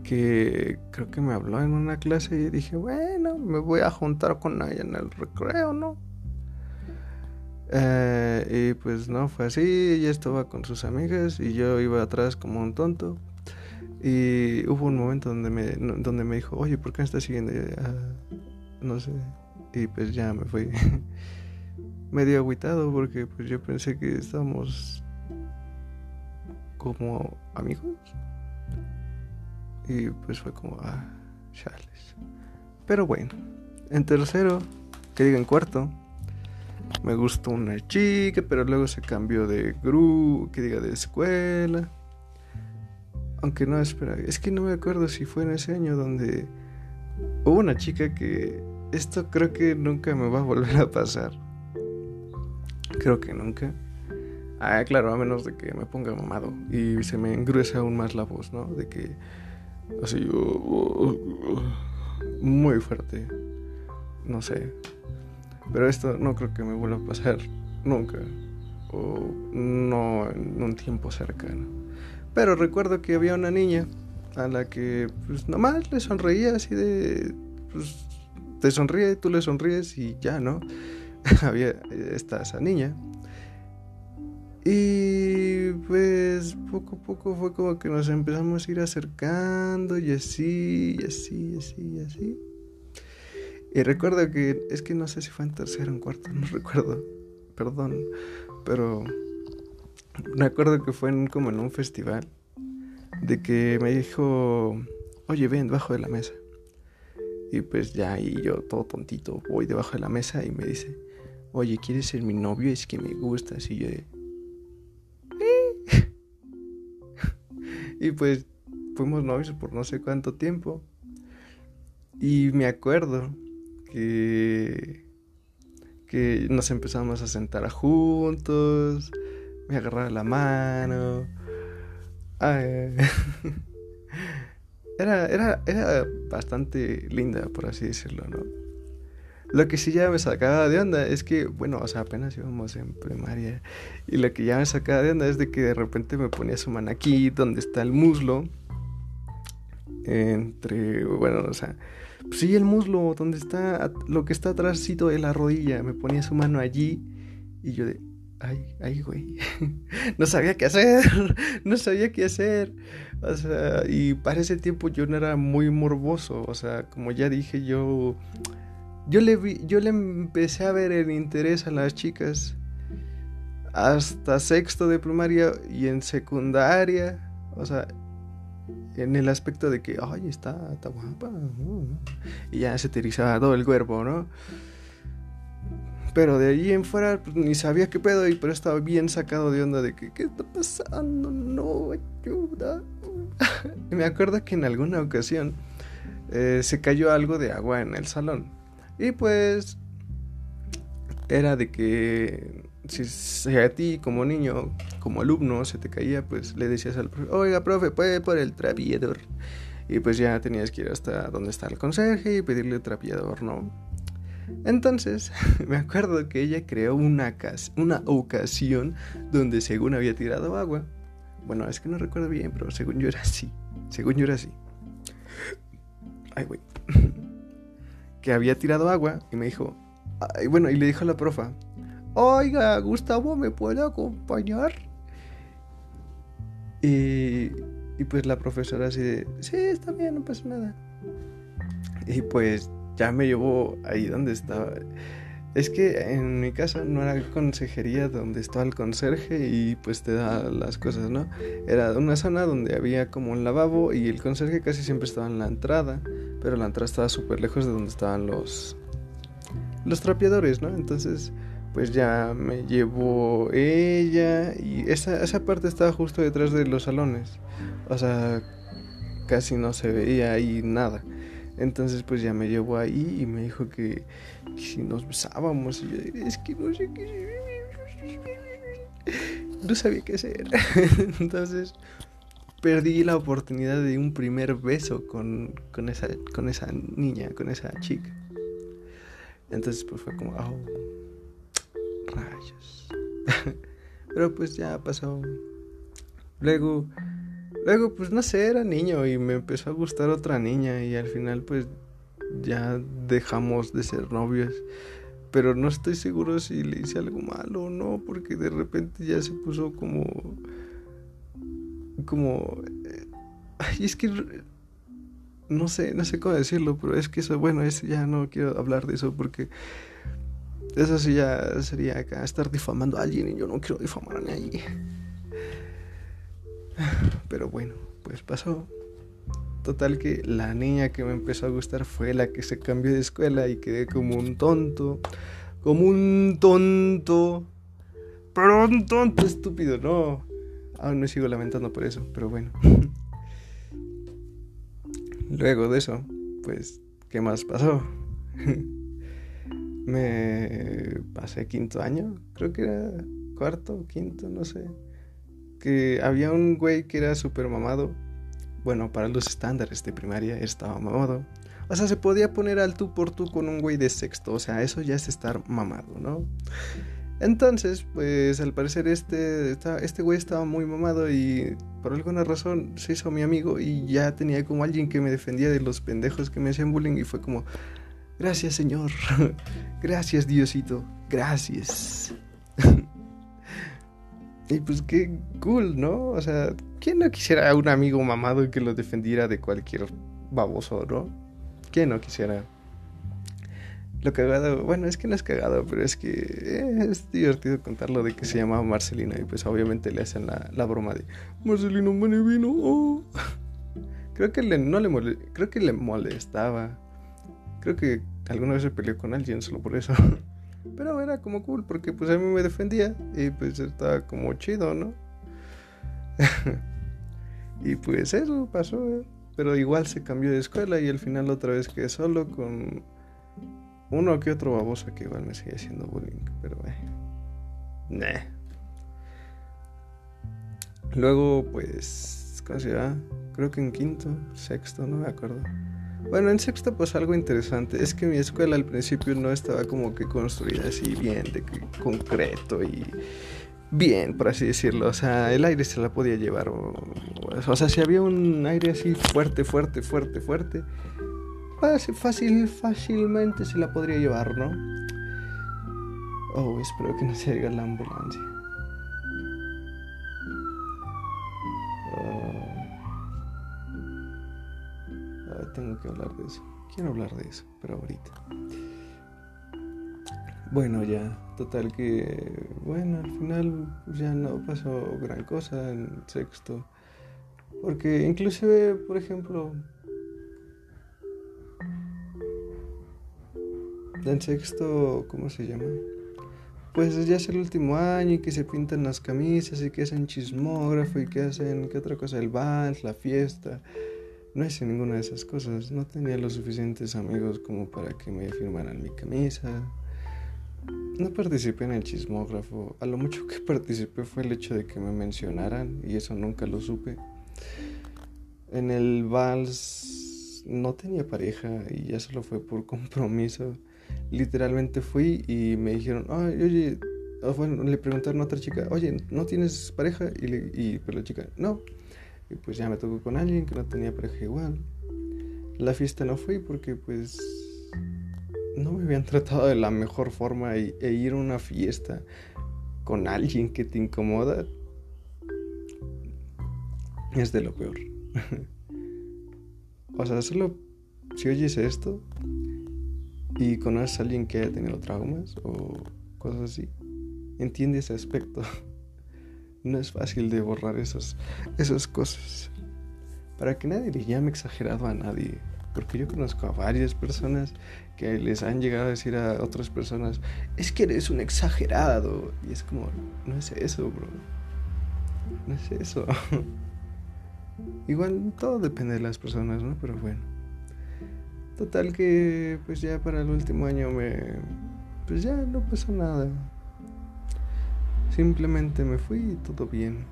que creo que me habló en una clase y dije, bueno, me voy a juntar con ella en el recreo, ¿no? Eh, y pues no, fue así, ella estaba con sus amigas y yo iba atrás como un tonto. Y hubo un momento donde me, donde me dijo, oye, ¿por qué me estás siguiendo? Ah, no sé. Y pues ya me fui medio agüitado porque pues yo pensé que estábamos como amigos. Y pues fue como, ah, Charles. Pero bueno, en tercero, que diga en cuarto, me gustó una chica, pero luego se cambió de grupo, que diga de escuela. Aunque no, espera, es que no me acuerdo si fue en ese año donde hubo una chica que esto creo que nunca me va a volver a pasar. Creo que nunca. Ah, claro, a menos de que me ponga mamado y se me engruesa aún más la voz, ¿no? De que así uh, uh, muy fuerte. No sé. Pero esto no creo que me vuelva a pasar nunca. O no en un tiempo cercano. Pero recuerdo que había una niña a la que pues nomás le sonreía así de... Pues, te sonríe, tú le sonríes y ya, ¿no? había esta esa niña y pues poco a poco fue como que nos empezamos a ir acercando y así, y así, y así, y así. Y recuerdo que, es que no sé si fue en tercero o en cuarto, no recuerdo, perdón, pero me acuerdo que fue en, como en un festival, de que me dijo, oye, ven debajo de la mesa. Y pues ya, y yo todo tontito voy debajo de la mesa y me dice, oye, ¿quieres ser mi novio? Es que me gustas. Y yo Y pues fuimos novios por no sé cuánto tiempo. Y me acuerdo que, nos empezamos a sentar juntos, me agarraba la mano. Era, era, era bastante linda, por así decirlo, ¿no? Lo que sí ya me sacaba de onda es que, bueno, o sea, apenas íbamos en primaria. Y lo que ya me sacaba de onda es de que de repente me ponía su mano aquí, donde está el muslo. Entre, bueno, o sea, sí, el muslo, donde está, lo que está atrásito de la rodilla. Me ponía su mano allí. Y yo de, ay, ay, güey. no sabía qué hacer. no sabía qué hacer. O sea, y para ese tiempo yo no era muy morboso. O sea, como ya dije, yo yo le, vi, yo le empecé a ver el interés a las chicas hasta sexto de primaria y en secundaria. O sea, en el aspecto de que, ay, está, está guapa. Y ya se te todo el cuerpo, ¿no? Pero de allí en fuera pues, ni sabía qué pedo y pero estaba bien sacado de onda de que, ¿qué está pasando? No, ayuda. me acuerdo que en alguna ocasión eh, se cayó algo de agua en el salón. Y pues era de que si, a ti como niño, como alumno, se te caía, pues le decías al profe, oiga, profe, puede por el trapiador. Y pues ya tenías que ir hasta donde está el conserje y pedirle el trapiador, ¿no? Entonces, me acuerdo que ella creó una, una ocasión donde según había tirado agua. Bueno, es que no recuerdo bien, pero según yo era así. Según yo era así. Ay, güey. que había tirado agua y me dijo, y bueno, y le dijo a la profa, oiga, Gustavo, ¿me puede acompañar? Y, y pues la profesora así de, sí, está bien, no pasa nada. Y pues ya me llevó ahí donde estaba. Es que en mi casa no era consejería donde estaba el conserje y pues te da las cosas, ¿no? Era una zona donde había como un lavabo y el conserje casi siempre estaba en la entrada, pero la entrada estaba súper lejos de donde estaban los los trapeadores, ¿no? Entonces, pues ya me llevó ella y esa, esa parte estaba justo detrás de los salones. O sea, casi no se veía ahí nada. Entonces pues ya me llevó ahí y me dijo que, si nos besábamos y yo es que no sé qué... No sabía qué hacer. Entonces perdí la oportunidad de un primer beso con, con, esa, con esa niña, con esa chica. Entonces pues fue como, oh, rayos. Pero pues ya pasó. Luego Luego, pues no sé, era niño y me empezó a gustar otra niña y al final pues ya dejamos de ser novios. Pero no estoy seguro si le hice algo malo o no, porque de repente ya se puso como... Como... Eh, ay, es que... No sé, no sé cómo decirlo, pero es que eso, bueno, es, ya no quiero hablar de eso porque... Eso sí ya sería acá estar difamando a alguien y yo no quiero difamar a nadie. Pero bueno, pues pasó. Total que la niña que me empezó a gustar fue la que se cambió de escuela y quedé como un tonto. Como un tonto. Pero un tonto estúpido, no. Aún me sigo lamentando por eso, pero bueno. Luego de eso, pues, ¿qué más pasó? me pasé quinto año, creo que era cuarto, quinto, no sé que había un güey que era súper mamado. Bueno, para los estándares de primaria estaba mamado. O sea, se podía poner al tú por tú con un güey de sexto. O sea, eso ya es estar mamado, ¿no? Entonces, pues al parecer este, este güey estaba muy mamado y por alguna razón se hizo mi amigo y ya tenía como alguien que me defendía de los pendejos que me hacían bullying y fue como, gracias Señor, gracias Diosito, gracias. Y pues qué cool, ¿no? O sea, ¿quién no quisiera un amigo mamado que lo defendiera de cualquier baboso, ¿no? ¿Quién no quisiera? Lo cagado, bueno, es que no es cagado, pero es que es divertido contarlo de que se llamaba Marcelino y pues obviamente le hacen la, broma de Marcelino Manivino. Oh. Creo que le, no le creo que le molestaba. Creo que alguna vez se peleó con alguien solo por eso. Pero era como cool porque pues a mí me defendía y pues estaba como chido, ¿no? y pues eso pasó. Pero igual se cambió de escuela y al final otra vez quedé solo con uno que otro baboso que igual me sigue haciendo bullying. Pero eh. Luego pues, ¿cómo se llama? Creo que en quinto, sexto, no me acuerdo bueno, en sexto pues algo interesante es que mi escuela al principio no estaba como que construida así bien, de concreto y bien, por así decirlo. O sea, el aire se la podía llevar. O, sea, si había un aire así fuerte, fuerte, fuerte, fuerte, fácil, fácilmente se la podría llevar, ¿no? Oh, espero que no se haga la ambulancia. Tengo que hablar de eso. Quiero hablar de eso, pero ahorita. Bueno, ya, total que, bueno, al final ya no pasó gran cosa en sexto. Porque inclusive, por ejemplo, en sexto, ¿cómo se llama? Pues ya es el último año y que se pintan las camisas y que hacen chismógrafo y que hacen, ¿qué otra cosa? El vals, la fiesta. No hice ninguna de esas cosas. No tenía los suficientes amigos como para que me firmaran mi camisa. No participé en el chismógrafo. A lo mucho que participé fue el hecho de que me mencionaran y eso nunca lo supe. En el vals no tenía pareja y ya solo fue por compromiso. Literalmente fui y me dijeron, Ay, oye, bueno, le preguntaron a otra chica, oye, ¿no tienes pareja? Y, pues la chica, no. Pues ya me tocó con alguien que no tenía pareja igual. La fiesta no fui porque pues no me habían tratado de la mejor forma e, e ir a una fiesta con alguien que te incomoda es de lo peor. o sea, solo si oyes esto, y conoces a alguien que haya tenido traumas o cosas así, entiende ese aspecto. No es fácil de borrar esas, esas cosas. Para que nadie le llame exagerado a nadie. Porque yo conozco a varias personas que les han llegado a decir a otras personas, es que eres un exagerado. Y es como, no es eso, bro. No es eso. Igual todo depende de las personas, ¿no? Pero bueno. Total que pues ya para el último año me... Pues ya no pasó nada. Simplemente me fui y todo bien.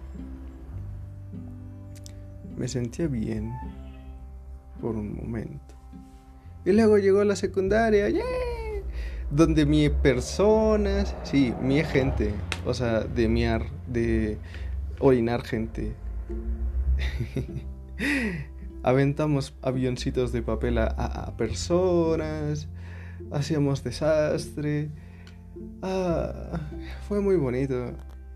Me sentía bien por un momento. Y luego llegó la secundaria, donde mi personas, sí, mi gente, o sea, de miar, de orinar gente. Aventamos avioncitos de papel a, personas, hacíamos desastre. Ah, fue muy bonito.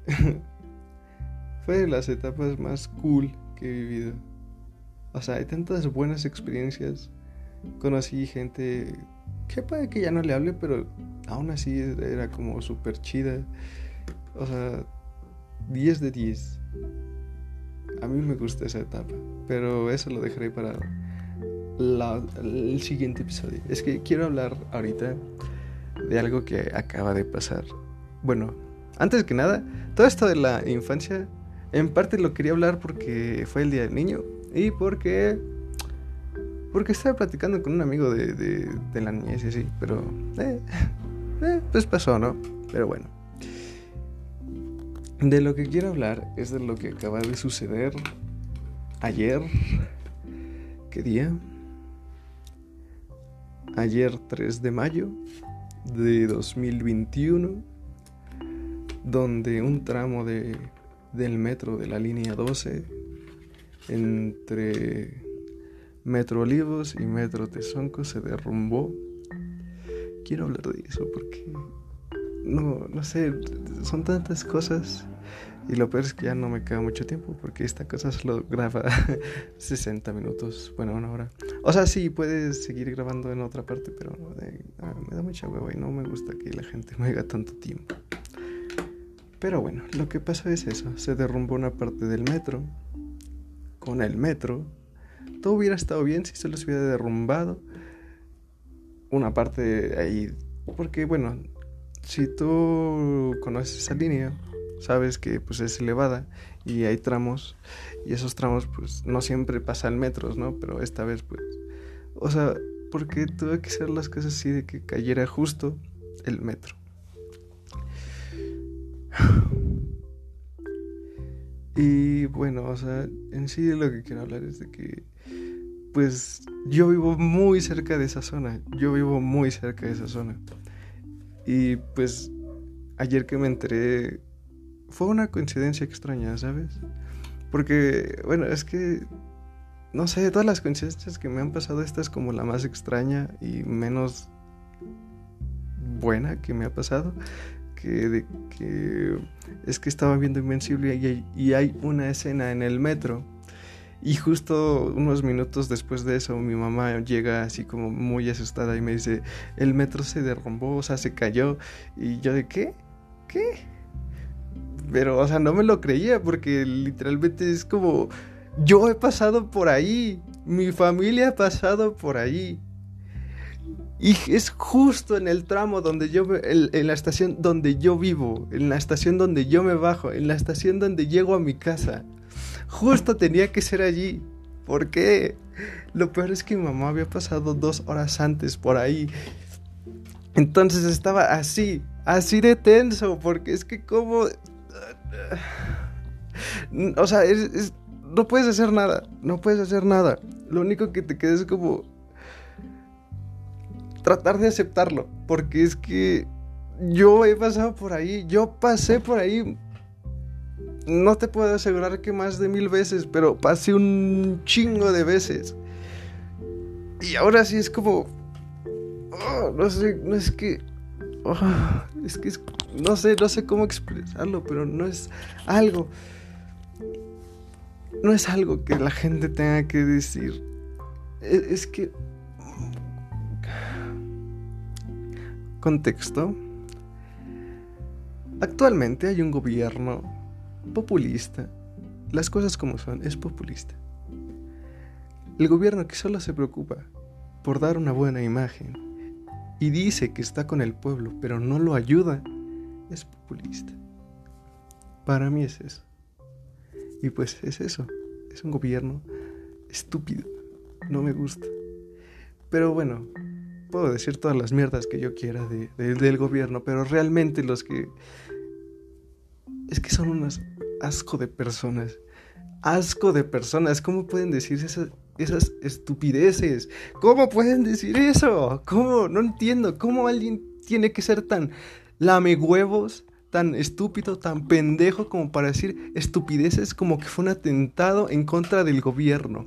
fue de las etapas más cool que he vivido. O sea, hay tantas buenas experiencias. Conocí gente que puede que ya no le hable, pero aún así era como súper chida. O sea, 10 de 10. A mí me gusta esa etapa, pero eso lo dejaré para el siguiente episodio. Es que quiero hablar ahorita de algo que acaba de pasar. Bueno, antes que nada, todo esto de la infancia, en parte lo quería hablar porque fue el día del niño y porque porque estaba platicando con un amigo de, de, la niñez y así, pero eh, eh, pues pasó, ¿no? Pero bueno. De lo que quiero hablar es de lo que acaba de suceder ayer. ¿Qué día? Ayer 3 de mayo de 2021, donde un tramo de, del metro de la línea 12 entre Metro Olivos y Metro Tezonco se derrumbó. Quiero hablar de eso porque no, no sé, son tantas cosas. Y lo peor es que ya no me queda mucho tiempo porque esta cosa solo graba 60 minutos, bueno, una hora. O sea, sí, puedes seguir grabando en otra parte, pero ah, me da mucha hueva y no me gusta que la gente me haga tanto tiempo. Pero bueno, lo que pasa es eso, se derrumbó una parte del metro. Con el metro, todo hubiera estado bien si solo se hubiera derrumbado una parte ahí. Porque bueno, si tú conoces esa línea, sabes que pues es elevada y hay tramos y esos tramos pues no siempre pasan metros, ¿no? Pero esta vez pues, o sea, porque tuve que hacer las cosas así de que cayera justo el metro. Y bueno, o sea, en sí lo que quiero hablar es de que pues yo vivo muy cerca de esa zona, yo vivo muy cerca de esa zona. Y pues ayer que me enteré fue una coincidencia extraña, ¿sabes? Porque, bueno, es que, no sé, todas las coincidencias que me han pasado, esta es como la más extraña y menos buena que me ha pasado. Que, de, que es que estaba viendo Invencible y hay, y hay una escena en el metro y justo unos minutos después de eso, mi mamá llega así como muy asustada y me dice, el metro se derrumbó, o sea, se cayó. Y yo de qué? ¿Qué? Pero, o sea, no me lo creía porque literalmente es como, yo he pasado por ahí, mi familia ha pasado por ahí. Y es justo en el tramo donde yo, en la estación donde yo vivo, en la estación donde yo me bajo, en la estación donde llego a mi casa. Justo tenía que ser allí. ¿Por qué? Lo peor es que mi mamá había pasado dos horas antes por ahí. Entonces estaba así, así de tenso, porque es que como... O sea, no puedes hacer nada, no puedes hacer nada. Lo único que te queda es como... Tratar de aceptarlo, porque es que yo he pasado por ahí, yo pasé por ahí no te puedo asegurar que más de mil veces, pero pasé un chingo de veces. Y ahora sí es como... Oh, no sé, no es que... Oh, es que no sé, no sé cómo expresarlo, pero no es algo... No es algo que la gente tenga que decir. Es, es que... contexto, actualmente hay un gobierno populista. Las cosas como son, es populista. El gobierno que solo se preocupa por dar una buena imagen y dice que está con el pueblo, pero no lo ayuda, es populista. Para mí es eso. Y pues es eso. Es un gobierno estúpido. No me gusta. Pero bueno, puedo decir todas las mierdas que yo quiera del gobierno, pero realmente los que... Es que son unas asco de personas. Asco de personas. ¿Cómo pueden decir esas, esas estupideces? ¿Cómo pueden decir eso? ¿Cómo? No entiendo. ¿Cómo alguien tiene que ser tan lame huevos tan estúpido, tan pendejo como para decir estupideces como que fue un atentado en contra del gobierno.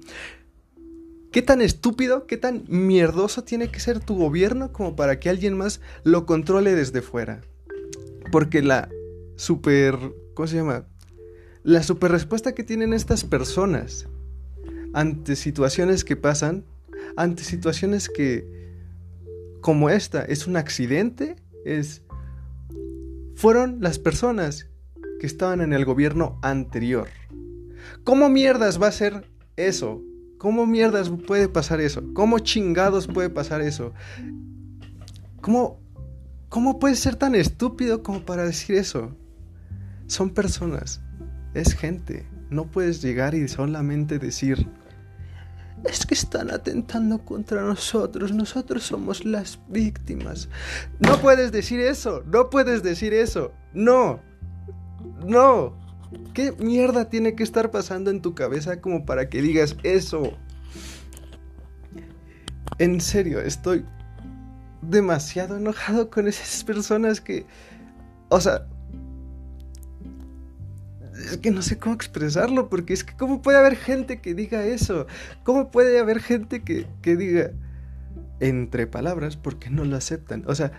¿Qué tan estúpido, qué tan mierdoso tiene que ser tu gobierno como para que alguien más lo controle desde fuera? Porque la super... ¿Cómo se llama? La super respuesta que tienen estas personas ante situaciones que pasan, ante situaciones que, como esta, es un accidente, es fueron las personas que estaban en el gobierno anterior. ¿Cómo mierdas va a ser eso? ¿Cómo mierdas puede pasar eso? ¿Cómo chingados puede pasar eso? ¿Cómo, cómo puede ser tan estúpido como para decir eso? Son personas, es gente. No puedes llegar y solamente decir, es que están atentando contra nosotros, nosotros somos las víctimas. No puedes decir eso, no puedes decir eso, no, no. ¿Qué mierda tiene que estar pasando en tu cabeza como para que digas eso? En serio, estoy demasiado enojado con esas personas que... O sea, es que no sé cómo expresarlo, porque es que cómo puede haber gente que diga eso, cómo puede haber gente que, que diga, entre palabras, porque no lo aceptan. O sea,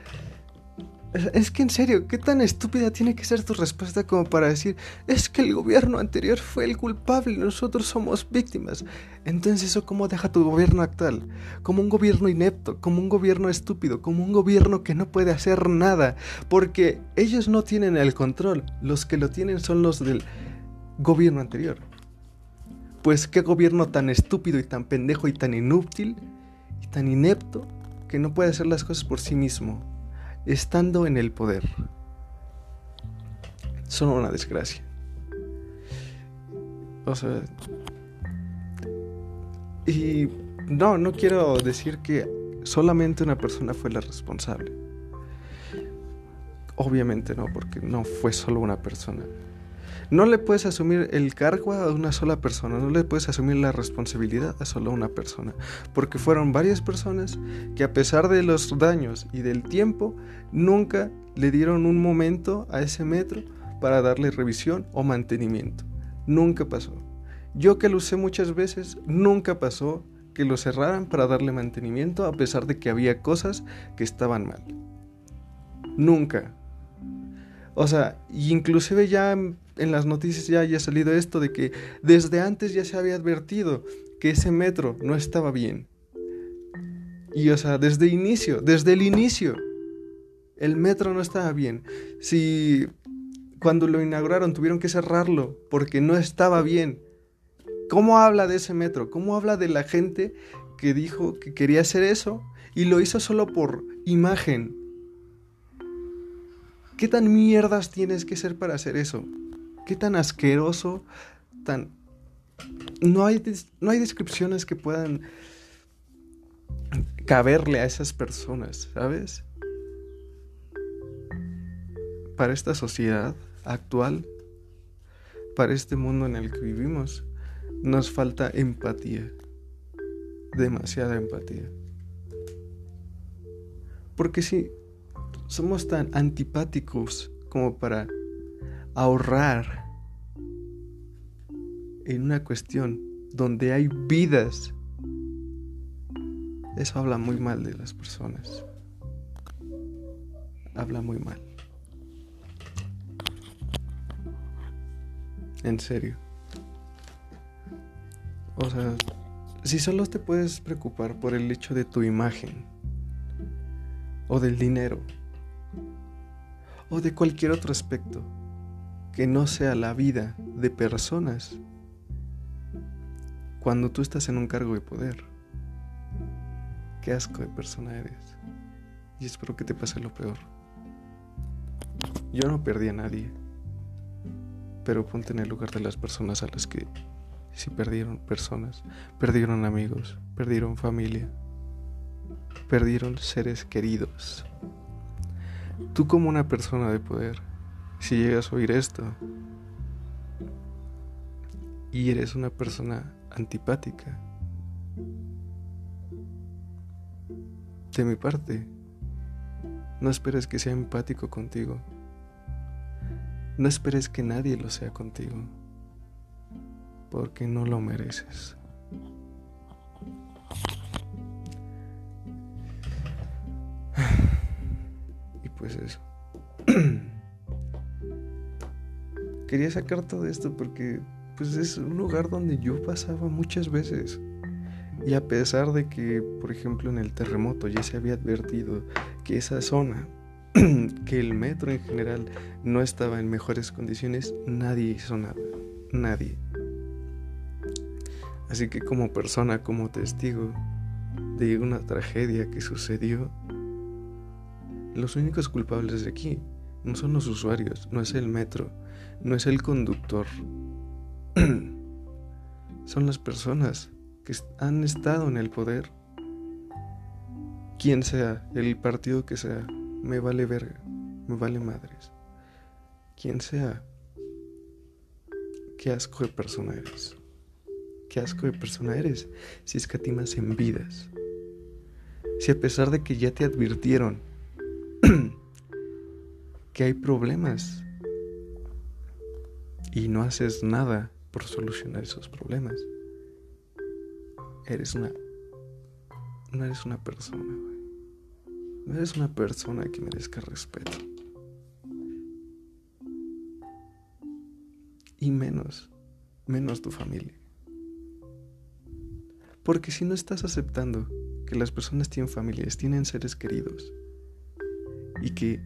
es que en serio, ¿qué tan estúpida tiene que ser tu respuesta como para decir, es que el gobierno anterior fue el culpable nosotros somos víctimas? Entonces eso cómo deja tu gobierno actual? Como un gobierno inepto, como un gobierno estúpido, como un gobierno que no puede hacer nada, porque ellos no tienen el control, los que lo tienen son los del gobierno anterior. Pues qué gobierno tan estúpido y tan pendejo y tan inútil y tan inepto que no puede hacer las cosas por sí mismo estando en el poder. Son una desgracia. O sea... Y no, no quiero decir que solamente una persona fue la responsable. Obviamente no, porque no fue solo una persona. No le puedes asumir el cargo a una sola persona, no le puedes asumir la responsabilidad a solo una persona, porque fueron varias personas que a pesar de los daños y del tiempo, nunca le dieron un momento a ese metro para darle revisión o mantenimiento. Nunca pasó. Yo que lo usé muchas veces, nunca pasó que lo cerraran para darle mantenimiento a pesar de que había cosas que estaban mal. Nunca. O sea, inclusive ya en las noticias ya haya salido esto de que desde antes ya se había advertido que ese metro no estaba bien. Y o sea, desde inicio, desde el inicio, el metro no estaba bien. Si cuando lo inauguraron tuvieron que cerrarlo porque no estaba bien. ¿Cómo habla de ese metro? ¿Cómo habla de la gente que dijo que quería hacer eso y lo hizo solo por imagen? ¿Qué tan mierdas tienes que ser para hacer eso? qué tan asqueroso, tan... No hay, no hay descripciones que puedan caberle a esas personas, ¿sabes? Para esta sociedad actual, para este mundo en el que vivimos, nos falta empatía, demasiada empatía. Porque si somos tan antipáticos como para ahorrar en una cuestión donde hay vidas, eso habla muy mal de las personas. Habla muy mal. En serio. O sea, si solo te puedes preocupar por el hecho de tu imagen o del dinero, o de cualquier otro aspecto que no sea la vida de personas cuando tú estás en un cargo de poder. Qué asco de persona eres. Y espero que te pase lo peor. Yo no perdí a nadie. Pero ponte en el lugar de las personas a las que sí perdieron personas, perdieron amigos, perdieron familia, perdieron seres queridos. Tú como una persona de poder, si llegas a oír esto y eres una persona antipática, de mi parte, no esperes que sea empático contigo. No esperes que nadie lo sea contigo, porque no lo mereces. Pues eso. Quería sacar todo esto porque pues es un lugar donde yo pasaba muchas veces. Y a pesar de que, por ejemplo, en el terremoto ya se había advertido que esa zona que el metro en general no estaba en mejores condiciones, nadie hizo nada, nadie. Así que como persona, como testigo de una tragedia que sucedió, los únicos culpables de aquí no son los usuarios, no es el metro, no es el conductor, son las personas que han estado en el poder, quien sea, el partido que sea, me vale verga, me vale madres. Quien sea, qué asco de persona eres. Qué asco de persona eres si escatimas en vidas. Si a pesar de que ya te advirtieron que hay problemas y no haces nada por solucionar esos problemas, eres una no eres una persona. No eres una persona que merezca respeto. Y menos, menos tu familia. Porque si no estás aceptando que las personas tienen familias, tienen seres queridos y que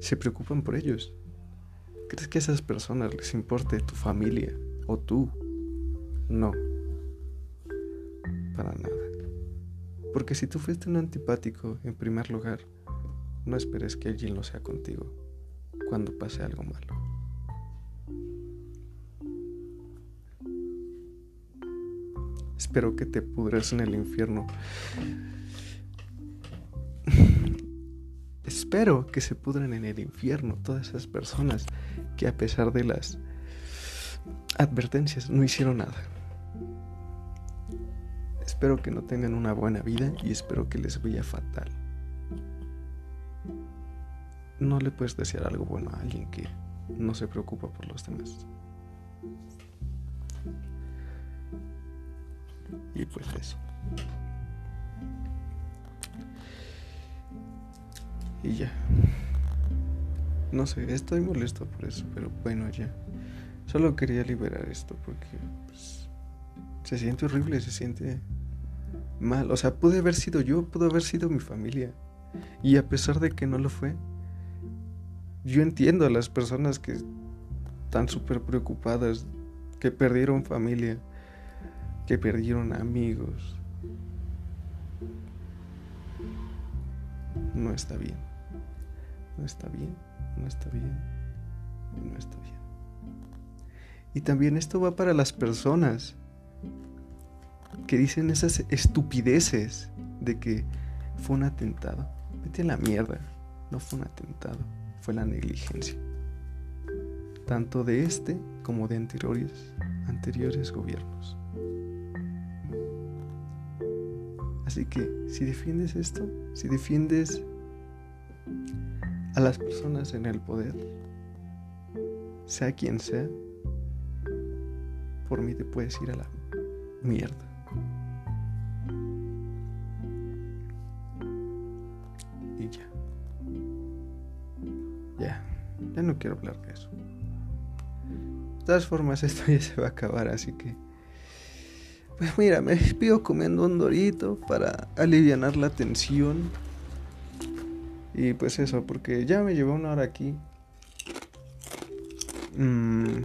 se preocupan por ellos, ¿crees que a esas personas les importe tu familia o tú? No, para nada. Porque si tú fuiste un antipático en primer lugar, no esperes que alguien lo sea contigo cuando pase algo malo. Espero que te pudras en el infierno. Espero que se pudran en el infierno todas esas personas que a pesar de las advertencias no hicieron nada. Espero que no tengan una buena vida y espero que les vaya fatal. No le puedes desear algo bueno a alguien que no se preocupa por los demás. Y pues eso. Y ya. No sé, estoy molesto por eso, pero bueno, ya. Solo quería liberar esto porque pues, se siente horrible, se siente mal. O sea, pude haber sido yo, pudo haber sido mi familia. Y a pesar de que no lo fue, yo entiendo a las personas que están súper preocupadas, que perdieron familia, que perdieron amigos. No está bien. No está bien, no está bien, no está bien. Y también esto va para las personas que dicen esas estupideces de que fue un atentado. Vete a la mierda. No fue un atentado, fue la negligencia. Tanto de este como de anteriores, anteriores gobiernos. Así que si defiendes esto, si defiendes a las personas en el poder, sea quien sea, por mí te puedes ir a la mierda. Ya no quiero hablar de eso. De todas formas, esto ya se va a acabar, así que... Pues mira, me despido comiendo un dorito para aliviar la tensión. Y pues eso, porque ya me llevó una hora aquí. Mm,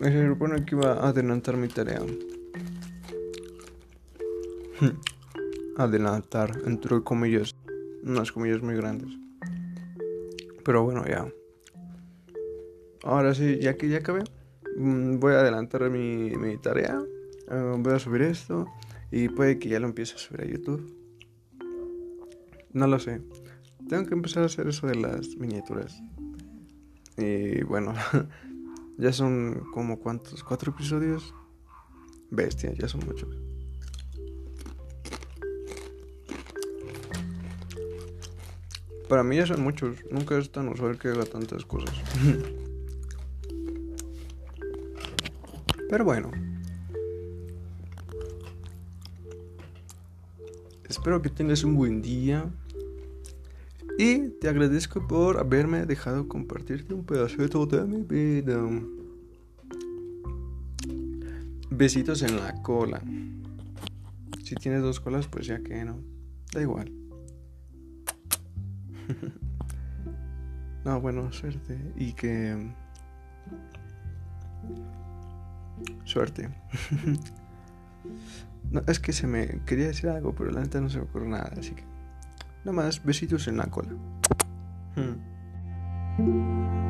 se supone que iba a adelantar mi tarea. adelantar, entre comillas. Unas comillas muy grandes. Pero bueno, ya. Ahora sí, ya que ya acabé, mm, voy a adelantar mi, tarea. Eh, voy a subir esto. Y puede que ya lo empiece a subir a YouTube. No lo sé. Tengo que empezar a hacer eso de las miniaturas. Y bueno, ya son como cuántos, cuatro episodios. Bestia, ya son muchos. Para mí ya son muchos. Nunca es tan usual que haga tantas cosas. Pero bueno. Espero que tengas un buen día. Y te agradezco por haberme dejado compartirte un pedacito de mi vida. Besitos en la cola. Si tienes dos colas, pues ya que no. Da igual. no, bueno, suerte. Y que... Suerte. no, es que se me quería decir algo, pero la neta no se me ocurre nada, así que... Nada más, besitos en la cola. Hmm.